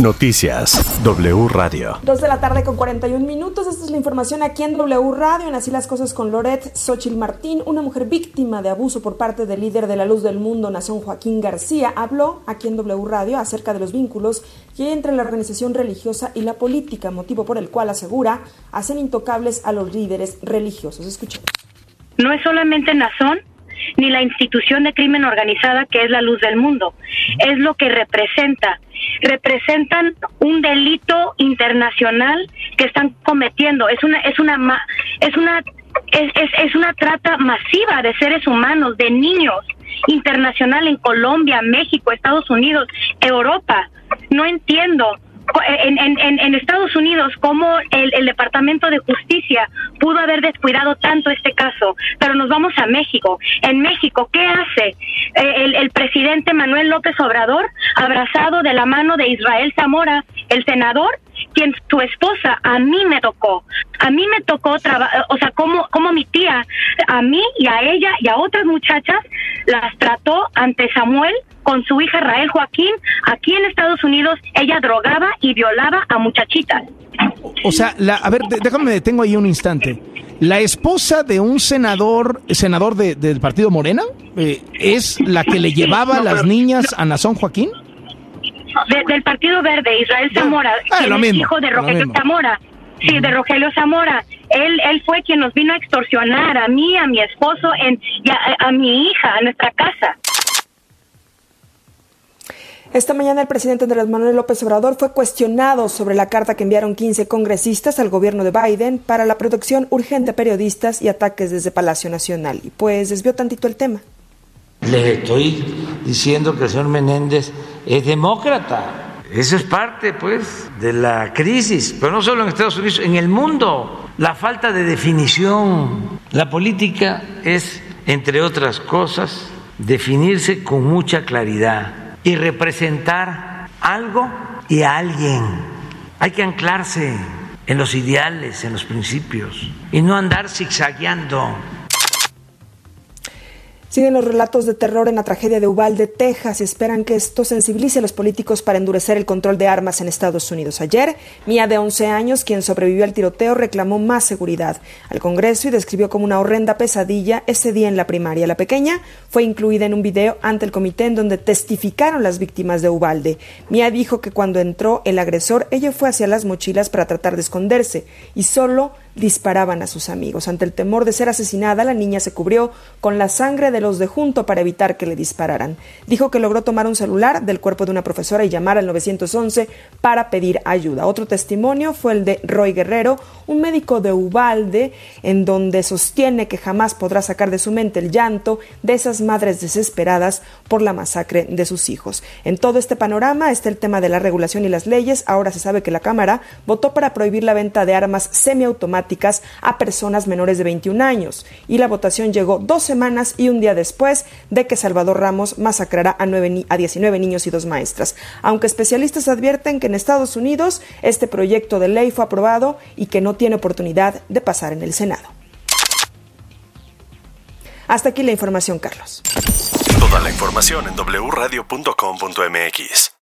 Noticias W Radio. Dos de la tarde con 41 minutos. Esta es la información aquí en W Radio. En Así las cosas con Loret Xochil Martín, una mujer víctima de abuso por parte del líder de la luz del mundo, Nación Joaquín García, habló aquí en W Radio acerca de los vínculos que hay entre la organización religiosa y la política, motivo por el cual asegura hacen intocables a los líderes religiosos. Escuchemos. No es solamente Nación ni la institución de crimen organizada que es la luz del mundo. Es lo que representa representan un delito internacional que están cometiendo. Es una es una es una es, es, una trata masiva de seres humanos, de niños, internacional en Colombia, México, Estados Unidos, Europa. No entiendo en, en, en, Estados Unidos cómo el, el, Departamento de Justicia pudo haber descuidado tanto este caso, pero nos vamos a México. En México, ¿qué hace el, presidente Manuel López Obrador abrazado de la mano de Israel Zamora, el senador? quien su esposa a mí me tocó. A mí me tocó trabajar, o sea, como, como mi tía, a mí y a ella y a otras muchachas las trató ante Samuel con su hija Rael Joaquín. Aquí en Estados Unidos ella drogaba y violaba a muchachitas. O sea, la, a ver, déjame, detengo ahí un instante. La esposa de un senador, senador de, del partido Morena, eh, es la que le llevaba a las niñas a Nazón Joaquín. del Partido Verde, Israel Zamora, ah, lo mismo, hijo de Rogelio Zamora. Sí, de Rogelio Zamora. Él, él fue quien nos vino a extorsionar a mí, a mi esposo en, y a mi hija, a nuestra casa. Esta mañana el presidente Andrés Manuel López Obrador fue cuestionado sobre la carta que enviaron 15 congresistas al gobierno de Biden para la protección urgente a periodistas y ataques desde Palacio Nacional. Y pues desvió tantito el tema. Les estoy diciendo que el señor Menéndez es demócrata. Eso es parte, pues, de la crisis, pero no solo en Estados Unidos, en el mundo. La falta de definición. La política es, entre otras cosas, definirse con mucha claridad y representar algo y a alguien. Hay que anclarse en los ideales, en los principios y no andar zigzagueando Siguen los relatos de terror en la tragedia de Uvalde, Texas, y esperan que esto sensibilice a los políticos para endurecer el control de armas en Estados Unidos. Ayer, Mía, de 11 años, quien sobrevivió al tiroteo, reclamó más seguridad al Congreso y describió como una horrenda pesadilla ese día en la primaria. La pequeña fue incluida en un video ante el comité en donde testificaron las víctimas de Uvalde. Mía dijo que cuando entró el agresor, ella fue hacia las mochilas para tratar de esconderse y solo disparaban a sus amigos. Ante el temor de ser asesinada, la niña se cubrió con la sangre de los de junto para evitar que le dispararan. Dijo que logró tomar un celular del cuerpo de una profesora y llamar al 911 para pedir ayuda. Otro testimonio fue el de Roy Guerrero, un médico de Ubalde, en donde sostiene que jamás podrá sacar de su mente el llanto de esas madres desesperadas por la masacre de sus hijos. En todo este panorama está el tema de la regulación y las leyes. Ahora se sabe que la Cámara votó para prohibir la venta de armas semiautomáticas a personas menores de 21 años. Y la votación llegó dos semanas y un día después de que Salvador Ramos masacrara a, 9, a 19 niños y dos maestras. Aunque especialistas advierten que en Estados Unidos este proyecto de ley fue aprobado y que no tiene oportunidad de pasar en el Senado. Hasta aquí la información, Carlos. Toda la información en wradio.com.mx.